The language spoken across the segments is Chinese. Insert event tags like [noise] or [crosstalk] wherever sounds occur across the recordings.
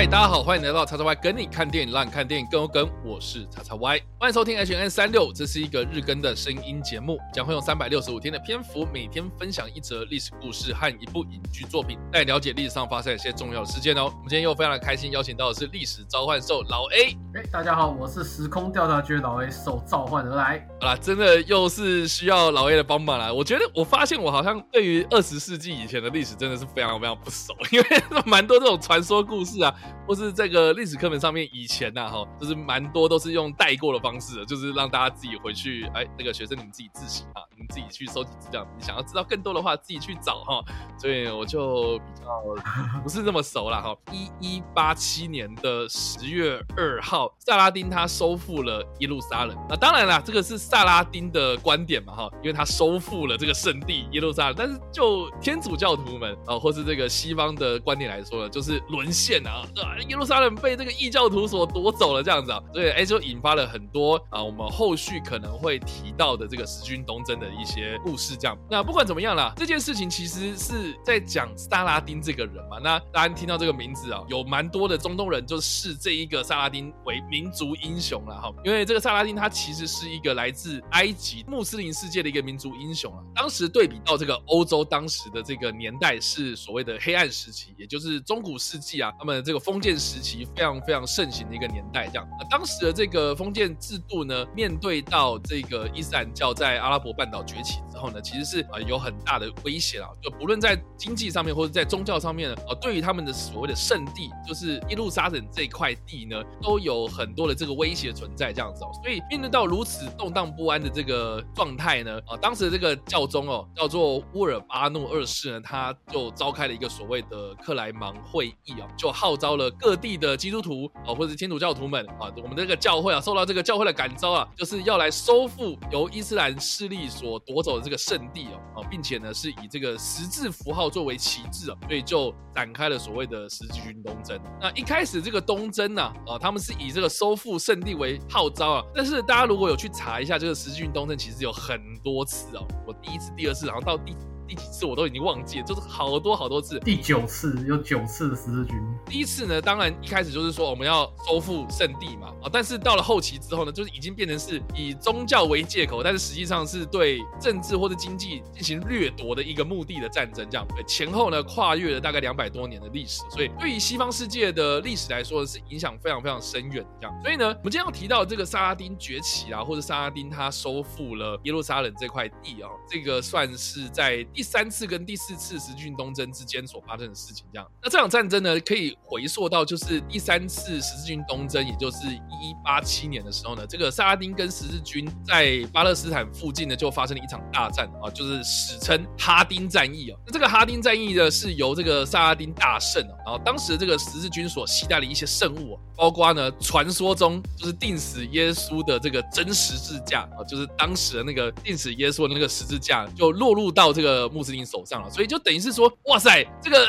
嗨，大家好，欢迎来到叉叉 Y 跟你看电影，让你看电影更有梗。我是叉叉 Y，欢迎收听 H N 三六，这是一个日更的声音节目，将会用三百六十五天的篇幅，每天分享一则历史故事和一部影剧作品，带你了解历史上发生一些重要的事件哦。我们今天又非常的开心，邀请到的是历史召唤兽老 A。哎，大家好，我是时空调查局的老 A，受召唤而来。好啦，真的又是需要老 A 的帮忙啦。我觉得我发现我好像对于二十世纪以前的历史真的是非常非常不熟，[laughs] 因为蛮多这种传说故事啊。或是这个历史课本上面以前呐哈，就是蛮多都是用带过的方方式，就是让大家自己回去，哎，那个学生你们自己自习啊，你们自己去收集资料。你想要知道更多的话，自己去找哈。所以我就比较不是那么熟了哈。一一八七年的十月二号，萨拉丁他收复了耶路撒冷。那当然啦，这个是萨拉丁的观点嘛哈，因为他收复了这个圣地耶路撒冷。但是就天主教徒们啊，或是这个西方的观点来说呢，就是沦陷啊。耶路撒冷被这个异教徒所夺走了，这样子啊，所以哎，就引发了很多啊，我们后续可能会提到的这个十军东征的一些故事。这样，那不管怎么样啦，这件事情其实是在讲萨拉丁这个人嘛。那大家听到这个名字啊，有蛮多的中东人就视这一个萨拉丁为民族英雄了哈。因为这个萨拉丁他其实是一个来自埃及穆斯林世界的一个民族英雄啊。当时对比到这个欧洲当时的这个年代是所谓的黑暗时期，也就是中古世纪啊，他们这个封建。时期非常非常盛行的一个年代，这样啊，当时的这个封建制度呢，面对到这个伊斯兰教在阿拉伯半岛崛起后呢，其实是啊有很大的威胁啊，就不论在经济上面或者在宗教上面呢，啊，对于他们的所谓的圣地，就是耶路撒冷这块地呢，都有很多的这个威胁存在，这样子哦。所以面对到如此动荡不安的这个状态呢，啊，当时的这个教宗哦，叫做乌尔巴诺二世呢，他就召开了一个所谓的克莱芒会议啊，就号召了。各地的基督徒啊，或者天主教徒们啊，我们这个教会啊，受到这个教会的感召啊，就是要来收复由伊斯兰势力所夺走的这这个圣地哦，啊，并且呢，是以这个十字符号作为旗帜啊，所以就展开了所谓的十字军东征。那一开始这个东征呢，啊，他们是以这个收复圣地为号召啊，但是大家如果有去查一下这个十字军东征，其实有很多次哦，我第一次、第二次，然后到第。第几次我都已经忘记了，就是好多好多次。第九次有九次的十字军。第一次呢，当然一开始就是说我们要收复圣地嘛，啊，但是到了后期之后呢，就是已经变成是以宗教为借口，但是实际上是对政治或者经济进行掠夺的一个目的的战争，这样。对，前后呢跨越了大概两百多年的历史，所以对于西方世界的历史来说是影响非常非常深远的这样。所以呢，我们今天要提到这个萨拉丁崛起啊，或者萨拉丁他收复了耶路撒冷这块地啊，这个算是在。第三次跟第四次十字军东征之间所发生的事情，这样，那这场战争呢，可以回溯到就是第三次十字军东征，也就是一八七年的时候呢，这个萨拉丁跟十字军在巴勒斯坦附近呢就发生了一场大战啊，就是史称哈丁战役啊。那这个哈丁战役呢，是由这个萨拉丁大胜啊，然后当时这个十字军所携带的一些圣物，包括呢传说中就是钉死耶稣的这个真十字架啊，就是当时的那个钉死耶稣的那个十字架，就落入到这个。穆斯林手上了，所以就等于是说，哇塞，这个。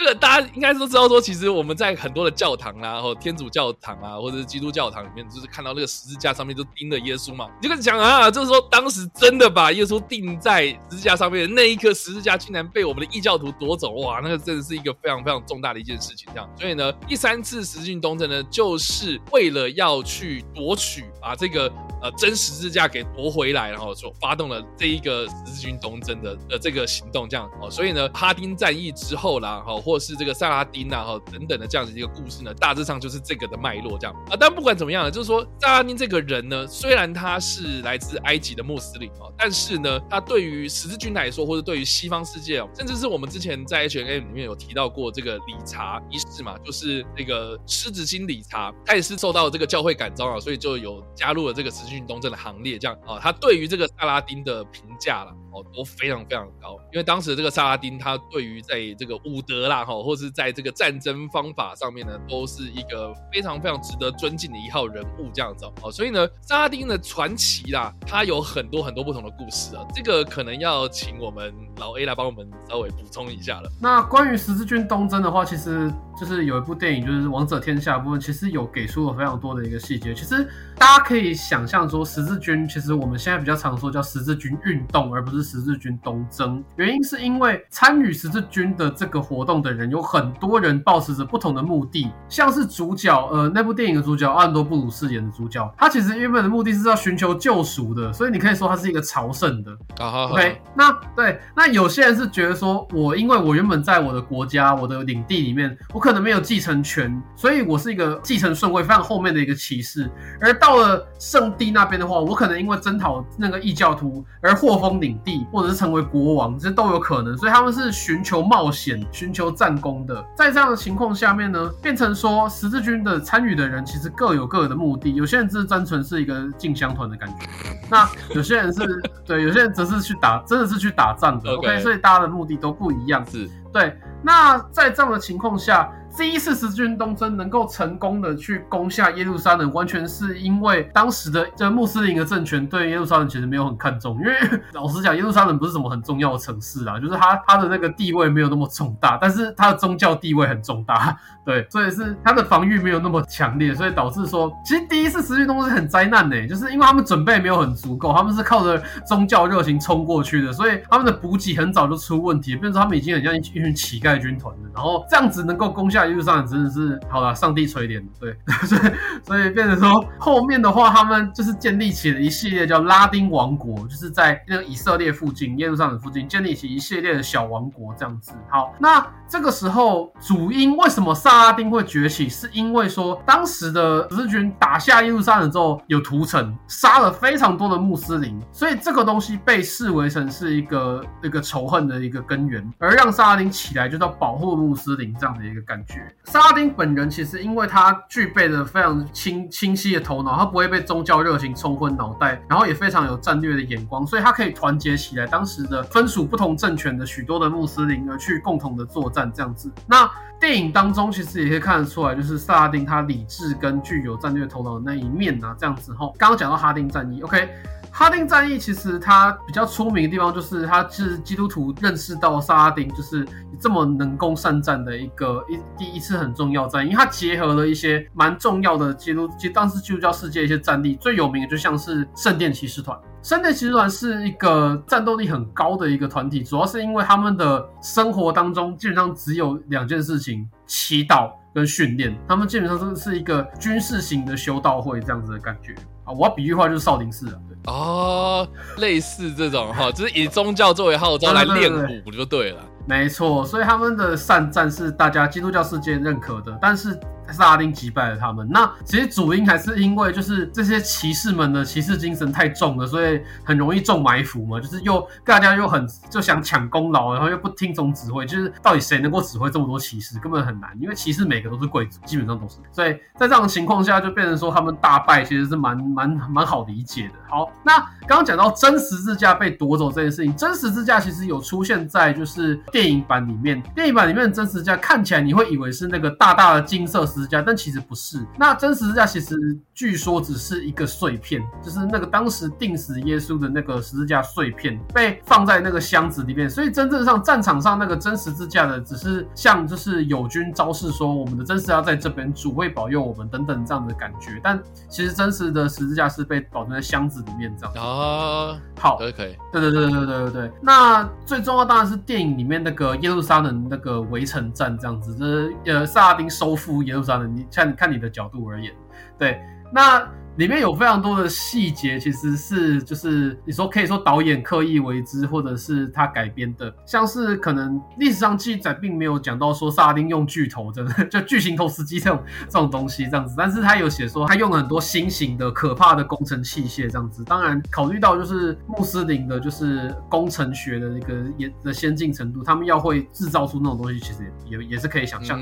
这个大家应该都知道，说其实我们在很多的教堂啦，或天主教堂啊，或者是基督教堂里面，就是看到那个十字架上面就钉了耶稣嘛。你就开始想啊，就是说当时真的把耶稣钉在十字架上面的那一颗十字架，竟然被我们的异教徒夺走，哇，那个真的是一个非常非常重大的一件事情。这样，所以呢，第三次十字军东征呢，就是为了要去夺取，把这个呃真十字架给夺回来，然后所发动了这一个十字军东征的的这个行动。这样哦，所以呢，哈丁战役之后啦，哈。或是这个萨拉丁啊，哈等等的这样子一个故事呢，大致上就是这个的脉络这样啊。但不管怎么样呢，就是说萨拉丁这个人呢，虽然他是来自埃及的穆斯林哦，但是呢，他对于十字军来说，或者对于西方世界哦，甚至是我们之前在 H N M 里面有提到过这个理查一世嘛，就是那个狮子心理查，他也是受到这个教会感召啊，所以就有加入了这个十字军东征的行列这样啊。他对于这个萨拉丁的评价了哦，都非常非常高，因为当时这个萨拉丁他对于在这个伍德啦。哈，或是在这个战争方法上面呢，都是一个非常非常值得尊敬的一号人物，这样子哦。所以呢，萨拉丁的传奇啦，他有很多很多不同的故事啊。这个可能要请我们老 A 来帮我们稍微补充一下了。那关于十字军东征的话，其实。就是有一部电影，就是《王者天下》部分，其实有给出了非常多的一个细节。其实大家可以想象说，十字军其实我们现在比较常说叫十字军运动，而不是十字军东征。原因是因为参与十字军的这个活动的人有很多人抱持着不同的目的，像是主角，呃，那部电影的主角奥兰多布鲁饰演的主角，他其实原本的目的是要寻求救赎的，所以你可以说他是一个朝圣的。OK，那对，那有些人是觉得说，我因为我原本在我的国家、我的领地里面，我可能没有继承权，所以我是一个继承顺位非常后面的一个骑士。而到了圣地那边的话，我可能因为征讨那个异教徒而获封领地，或者是成为国王，这都有可能。所以他们是寻求冒险、寻求战功的。在这样的情况下面呢，变成说十字军的参与的人其实各有各的目的，有些人只是单纯是一个进香团的感觉，那有些人是 [laughs] 对，有些人则是去打，真的是去打仗的。OK，所以大家的目的都不一样。是，对。那在这样的情况下。第一次十字军东征能够成功的去攻下耶路撒冷，完全是因为当时的这穆斯林的政权对耶路撒冷其实没有很看重。因为老实讲，耶路撒冷不是什么很重要的城市啊，就是它它的那个地位没有那么重大，但是它的宗教地位很重大，[laughs] 对，所以是它的防御没有那么强烈，所以导致说，其实第一次十字军东征很灾难的，就是因为他们准备没有很足够，他们是靠着宗教热情冲过去的，所以他们的补给很早就出问题，变成他们已经很像一群乞丐军团了，然后这样子能够攻下。耶路撒冷真的是好了，上帝垂怜，对，[laughs] 所以所以变成说后面的话，他们就是建立起了一系列叫拉丁王国，就是在那个以色列附近、耶路撒冷附近建立起一系列的小王国这样子。好，那这个时候主因为什么萨拉丁会崛起，是因为说当时的十字军打下耶路撒冷之后有屠城，杀了非常多的穆斯林，所以这个东西被视为成是一个一个仇恨的一个根源，而让萨拉丁起来就是要保护穆斯林这样的一个感觉。萨拉丁本人其实，因为他具备了非常清清晰的头脑，他不会被宗教热情冲昏脑袋，然后也非常有战略的眼光，所以他可以团结起来当时的分属不同政权的许多的穆斯林，而去共同的作战这样子。那电影当中其实也可以看得出来，就是萨拉丁他理智跟具有战略头脑的那一面啊，这样子吼。刚刚讲到哈丁战役，OK。哈丁战役其实它比较出名的地方，就是它是基督徒认识到萨拉丁就是这么能攻善战的一个一第一次很重要战役，因为它结合了一些蛮重要的基督，其实当时基督教世界一些战力最有名的，就像是圣殿骑士团。圣殿骑士团是一个战斗力很高的一个团体，主要是因为他们的生活当中基本上只有两件事情：祈祷跟训练。他们基本上是是一个军事型的修道会这样子的感觉啊。我要比喻话就是少林寺啊。哦，类似这种哈，就是以宗教作为号召来练武就对了。没错，所以他们的善战是大家基督教世界认可的，但是。萨拉丁击败了他们。那其实主因还是因为就是这些骑士们的骑士精神太重了，所以很容易中埋伏嘛。就是又大家又很就想抢功劳，然后又不听从指挥。就是到底谁能够指挥这么多骑士，根本很难。因为骑士每个都是贵族，基本上都是。所以在这样的情况下，就变成说他们大败，其实是蛮蛮蛮好理解的。好，那刚刚讲到真十字架被夺走这件事情，真十字架其实有出现在就是电影版里面。电影版里面的真十字架看起来你会以为是那个大大的金色十。十字架，但其实不是。那真十字架其实据说只是一个碎片，就是那个当时钉死耶稣的那个十字架碎片被放在那个箱子里面。所以真正上战场上那个真十字架的，只是像就是友军招式说我们的真十字架在这边，主会保佑我们等等这样的感觉。但其实真实的十字架是被保存在箱子里面这样。啊，好，可以可以。对对对对对对对。那最重要当然是电影里面那个耶路撒冷那个围城战这样子，就是呃萨拉丁收复耶路。你像看你的角度而言，对，那。里面有非常多的细节，其实是就是你说可以说导演刻意为之，或者是他改编的，像是可能历史上记载并没有讲到说萨丁用巨头，真的就巨型投石机这种这种东西这样子，但是他有写说他用了很多新型的可怕的工程器械这样子。当然考虑到就是穆斯林的就是工程学的那个也的先进程度，他们要会制造出那种东西，其实也也也是可以想象。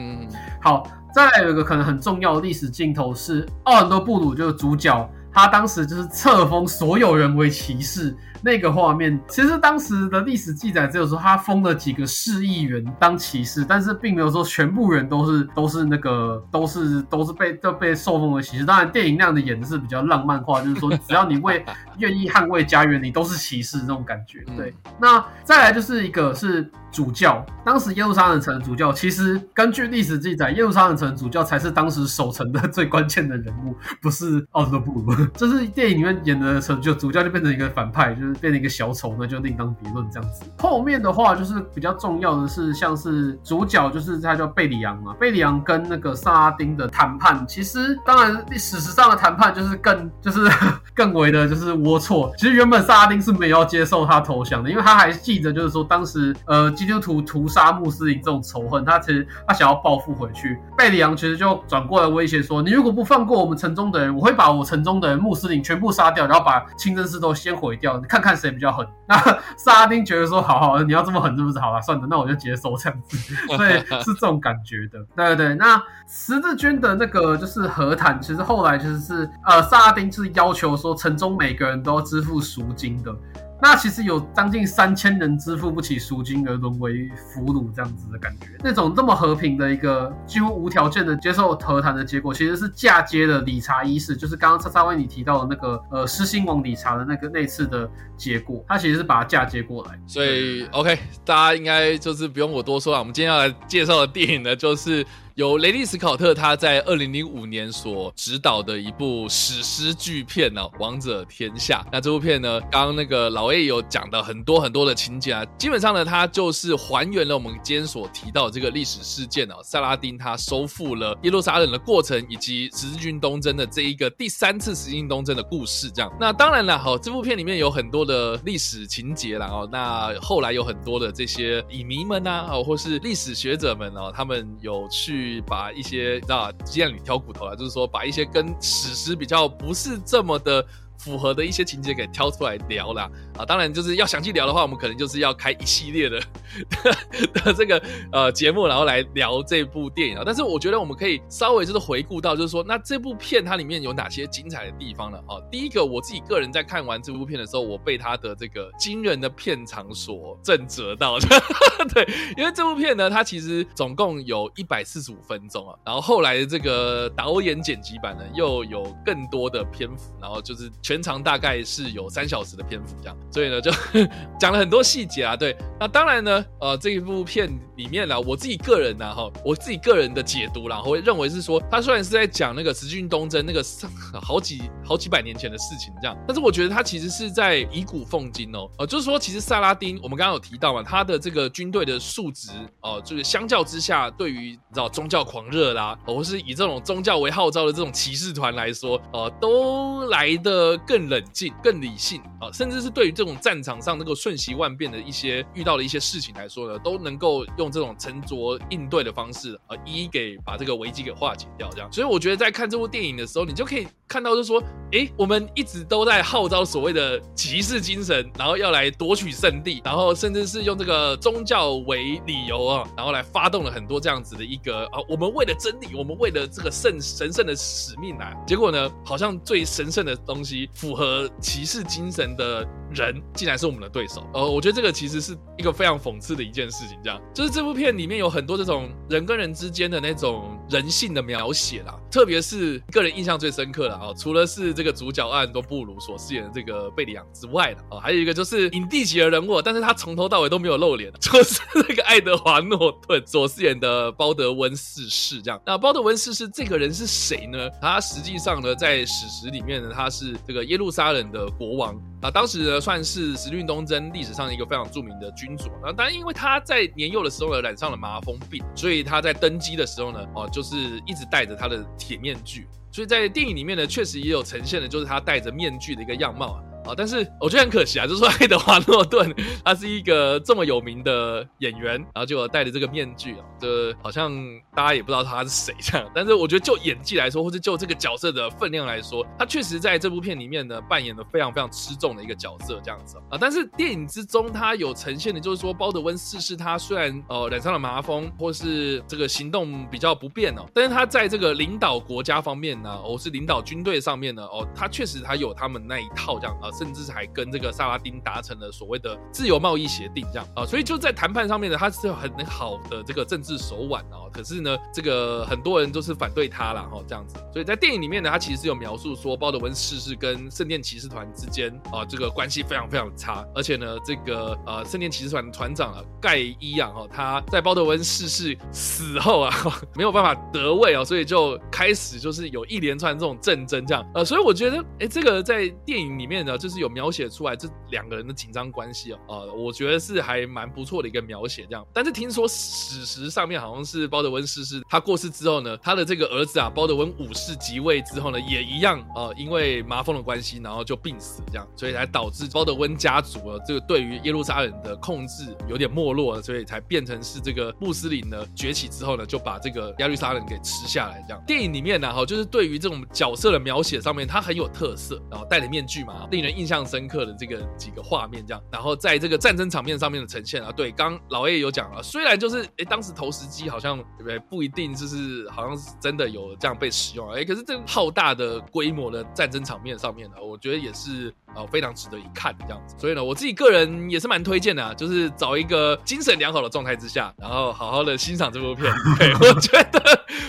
好。再来有一个可能很重要的历史镜头是奥兰多布鲁就是主角，他当时就是册封所有人为骑士，那个画面，其实当时的历史记载只有说他封了几个市议员当骑士，但是并没有说全部人都是都是那个都是都是被都被受封为骑士。当然，电影那样的演的是比较浪漫化，就是说只要你为愿意捍卫家园，你都是骑士那种感觉。对，那再来就是一个是。主教，当时耶路撒冷城的主教，其实根据历史记载，耶路撒冷城主教才是当时守城的最关键的人物，不是奥斯布鲁。[laughs] 这是电影里面演的成就，主教就变成一个反派，就是变成一个小丑，那就另当别论这样子。后面的话就是比较重要的是，像是主角就是他叫贝里昂嘛，贝里昂跟那个萨拉丁的谈判，其实当然史实上的谈判就是更 [laughs] 就是 [laughs] 更为的就是龌龊。其实原本萨拉丁是没有要接受他投降的，因为他还记得就是说当时呃。基督徒屠杀穆斯林这种仇恨，他其实他想要报复回去。贝里昂其实就转过来威胁说：“你如果不放过我们城中的人，我会把我城中的人穆斯林全部杀掉，然后把清真寺都先毁掉，你看看谁比较狠。”那萨拉丁觉得说：“好好，你要这么狠是不是？好了，算了，那我就接受这样子。[laughs] ”所以是这种感觉的。对对对，那十字军的那个就是和谈，其实后来其实是呃，萨拉丁就是要求说城中每个人都要支付赎金的。那其实有将近三千人支付不起赎金而沦为俘虏这样子的感觉，那种这么和平的一个几乎无条件的接受和谈的结果，其实是嫁接了理查一世，就是刚刚叉叉威你提到的那个呃狮心王理查的那个那次的结果，他其实是把它嫁接过来。所以 OK，大家应该就是不用我多说了，我们今天要来介绍的电影呢，就是。由雷利·斯考特他在二零零五年所执导的一部史诗巨片呢，《王者天下》。那这部片呢，刚刚那个老 A 有讲的很多很多的情节啊，基本上呢，它就是还原了我们今天所提到的这个历史事件哦，萨拉丁他收复了耶路撒冷的过程，以及十字军东征的这一个第三次十字军东征的故事。这样，那当然了，好，这部片里面有很多的历史情节啦哦，那后来有很多的这些影迷们呐，哦，或是历史学者们哦，他们有去。去把一些你知道鸡蛋里挑骨头啊，就是说把一些跟史诗比较不是这么的。符合的一些情节给挑出来聊啦。啊，当然就是要详细聊的话，我们可能就是要开一系列的 [laughs] 的这个呃节目，然后来聊这部电影啊。但是我觉得我们可以稍微就是回顾到，就是说那这部片它里面有哪些精彩的地方呢？啊，第一个我自己个人在看完这部片的时候，我被它的这个惊人的片场所震折到。[laughs] 对，因为这部片呢，它其实总共有一百四十五分钟啊，然后后来这个导演剪辑版呢又有更多的篇幅，然后就是。全长大概是有三小时的篇幅，这样，所以呢就 [laughs] 讲了很多细节啊。对，那当然呢，呃，这一部片里面呢，我自己个人呢，哈，我自己个人的解读然后会认为是说，他虽然是在讲那个十字军东征那个 [laughs] 好几好几百年前的事情，这样，但是我觉得他其实是在以古奉今哦，呃，就是说，其实萨拉丁，我们刚刚有提到嘛，他的这个军队的数值哦，就是相较之下，对于你知道宗教狂热啦，或是以这种宗教为号召的这种骑士团来说，呃，都来的。更冷静、更理性啊，甚至是对于这种战场上能够瞬息万变的一些遇到的一些事情来说呢，都能够用这种沉着应对的方式啊，一一给把这个危机给化解掉。这样，所以我觉得在看这部电影的时候，你就可以看到，就是说，哎，我们一直都在号召所谓的骑士精神，然后要来夺取胜利，然后甚至是用这个宗教为理由啊，然后来发动了很多这样子的一个啊，我们为了真理，我们为了这个圣神圣的使命来，结果呢，好像最神圣的东西。符合骑士精神的人，竟然是我们的对手。呃，我觉得这个其实是一个非常讽刺的一件事情。这样，就是这部片里面有很多这种人跟人之间的那种人性的描写啦，特别是个人印象最深刻的啊，除了是这个主角安多布鲁所饰演的这个贝里昂之外的啊，还有一个就是影帝级的人物，但是他从头到尾都没有露脸，[laughs] 就是那个爱德华诺顿所饰演的包德温四世。这样，那包德温四世这个人是谁呢？他实际上呢，在史实里面呢，他是这个耶路撒冷的国王啊，当时呢算是十运东征历史上一个非常著名的君主啊。但因为他在年幼的时候呢染上了麻风病，所以他在登基的时候呢，哦，就是一直戴着他的铁面具。所以在电影里面呢，确实也有呈现的，就是他戴着面具的一个样貌啊。啊，但是我觉得很可惜啊，就是说爱德华诺顿他是一个这么有名的演员，然后就戴着这个面具啊，这好像大家也不知道他是谁这样。但是我觉得就演技来说，或者就这个角色的分量来说，他确实在这部片里面呢扮演了非常非常吃重的一个角色这样子啊。但是电影之中他有呈现的就是说，包德温四世他虽然呃染上了麻风，或是这个行动比较不便哦，但是他在这个领导国家方面呢，或是领导军队上面呢，哦，他确实他有他们那一套这样啊。甚至还跟这个萨拉丁达成了所谓的自由贸易协定，这样啊，所以就在谈判上面呢，他是有很好的这个政治手腕哦。可是呢，这个很多人都是反对他了哈，这样子。所以在电影里面呢，他其实有描述说，鲍德温逝世跟圣殿骑士团之间啊，这个关系非常非常差，而且呢，这个呃圣殿骑士团团长啊盖伊啊哈，他在鲍德温逝世死后啊，[laughs] 没有办法得位啊，所以就开始就是有一连串这种战争这样，呃，所以我觉得，哎，这个在电影里面呢，就是有描写出来这两个人的紧张关系哦，呃，我觉得是还蛮不错的一个描写这样。但是听说史实上面好像是鲍德温逝世，他过世之后呢，他的这个儿子啊，鲍德温五世即位之后呢，也一样呃，因为麻风的关系，然后就病死这样，所以才导致鲍德温家族啊，这个对于耶路撒冷的控制有点没落，所以才变成是这个穆斯林呢崛起之后呢，就把这个耶路撒冷给吃下来这样。电影里面呢，哈，就是对于这种角色的描写上面，它很有特色，然后戴着面具嘛，令人印象深刻的这个几个画面这样，然后在这个战争场面上面的呈现啊，对，刚老 A 有讲了，虽然就是哎，当时投石机好像对不对，不一定就是好像是真的有这样被使用，哎，可是这浩大的规模的战争场面上面呢，我觉得也是呃非常值得一看这样子，所以呢，我自己个人也是蛮推荐的，啊就是找一个精神良好的状态之下，然后好好的欣赏这部片，对我觉得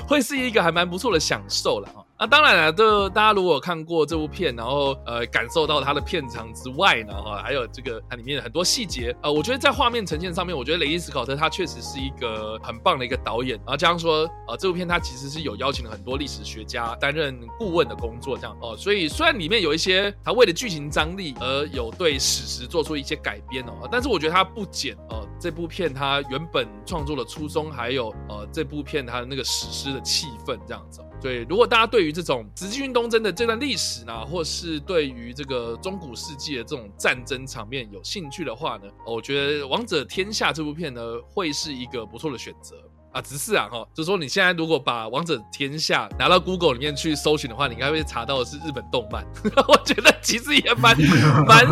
会是一个还蛮不错的享受了啊。那当然了，就大家如果看过这部片，然后呃感受到它的片长之外呢，哈，还有这个它里面的很多细节，呃，我觉得在画面呈现上面，我觉得雷伊斯考特他确实是一个很棒的一个导演。然后加上说，呃，这部片他其实是有邀请了很多历史学家担任顾问的工作，这样哦，所以虽然里面有一些他为了剧情张力而有对史实做出一些改编哦，但是我觉得他不减呃这部片他原本创作的初衷，还有呃这部片它的那个史诗的气氛这样子。对，如果大家对于这种直击运东征的这段历史呢，或是对于这个中古世纪的这种战争场面有兴趣的话呢，我觉得《王者天下》这部片呢会是一个不错的选择。啊。只是啊，哈，就是说你现在如果把《王者天下》拿到 Google 里面去搜寻的话，你应该会查到的是日本动漫。[laughs] 我觉得其实也蛮 [laughs] 蛮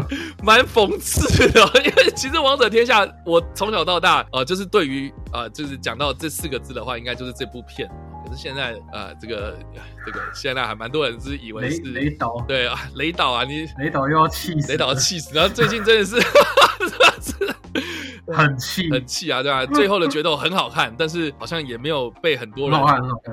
蛮讽刺的，因为其实《王者天下》我从小到大呃，就是对于呃，就是讲到这四个字的话，应该就是这部片。可是现在，呃，这个这个现在还蛮多人是以为是雷导，对啊，雷导啊，你雷导又要气死，雷导气死，然后最近真的是 [laughs] 很气很气啊，对吧？[laughs] 最后的决斗很好看，但是好像也没有被很多人，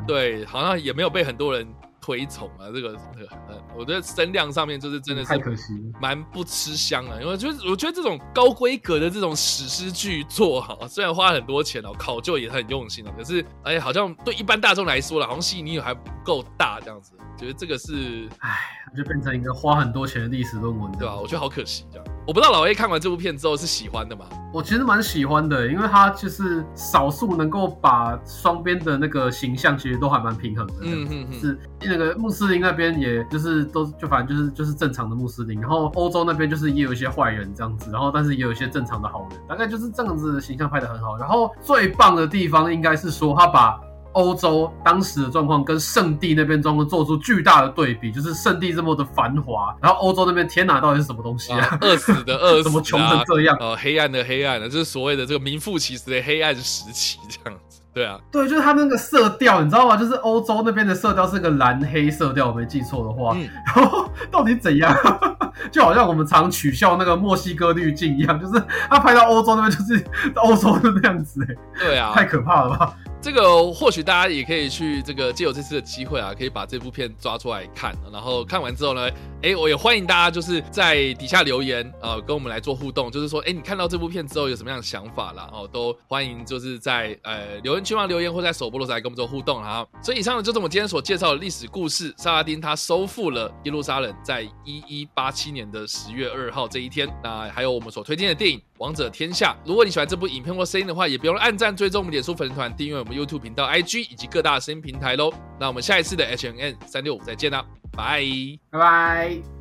对，好像也没有被很多人。推崇啊，这个这个，我觉得声量上面就是真的是太可惜，蛮不吃香啊。因为就是我觉得这种高规格的这种史诗巨作哈，虽然花很多钱哦，考究也很用心哦，可是哎，好像对一般大众来说了，好像吸引力还不够大这样子。觉得这个是，哎，就变成一个花很多钱的历史论文，对吧？我觉得好可惜这样。我不知道老 A 看完这部片之后是喜欢的吗？我其实蛮喜欢的，因为他就是少数能够把双边的那个形象其实都还蛮平衡的。嗯嗯嗯，是那个穆斯林那边，也就是都就反正就是就是正常的穆斯林，然后欧洲那边就是也有一些坏人这样子，然后但是也有一些正常的好人，大概就是这样子的形象拍的很好。然后最棒的地方应该是说他把。欧洲当时的状况跟圣地那边状况做出巨大的对比，就是圣地这么的繁华，然后欧洲那边天哪，到底是什么东西啊？饿死的 [laughs] 饿死，怎么穷成这样？呃，黑暗的黑暗的，就是所谓的这个名副其实的黑暗时期，这样子。对啊，对，就是它那个色调，你知道吗？就是欧洲那边的色调是个蓝黑色调，我没记错的话。然后到底怎样？[laughs] 就好像我们常取笑那个墨西哥滤镜一样，就是他拍到欧洲那边就是欧洲的那样子，哎，对啊，太可怕了吧？这个或许大家也可以去这个借由这次的机会啊，可以把这部片抓出来看，然后看完之后呢，哎，我也欢迎大家就是在底下留言啊，跟我们来做互动，就是说，哎，你看到这部片之后有什么样的想法啦？哦，都欢迎就是在呃留言区嘛留言，或在首播的时候来跟我们做互动哈。所以以上呢就是我们今天所介绍的历史故事，萨拉丁他收复了耶路撒冷，在一一八七年的十月二号这一天，那还有我们所推荐的电影。王者天下，如果你喜欢这部影片或声音的话，也不用按赞、追踪我们脸书粉丝团、订阅我们 YouTube 频道、IG 以及各大声音平台喽。那我们下一次的 H N N 三六五再见啦，拜拜拜。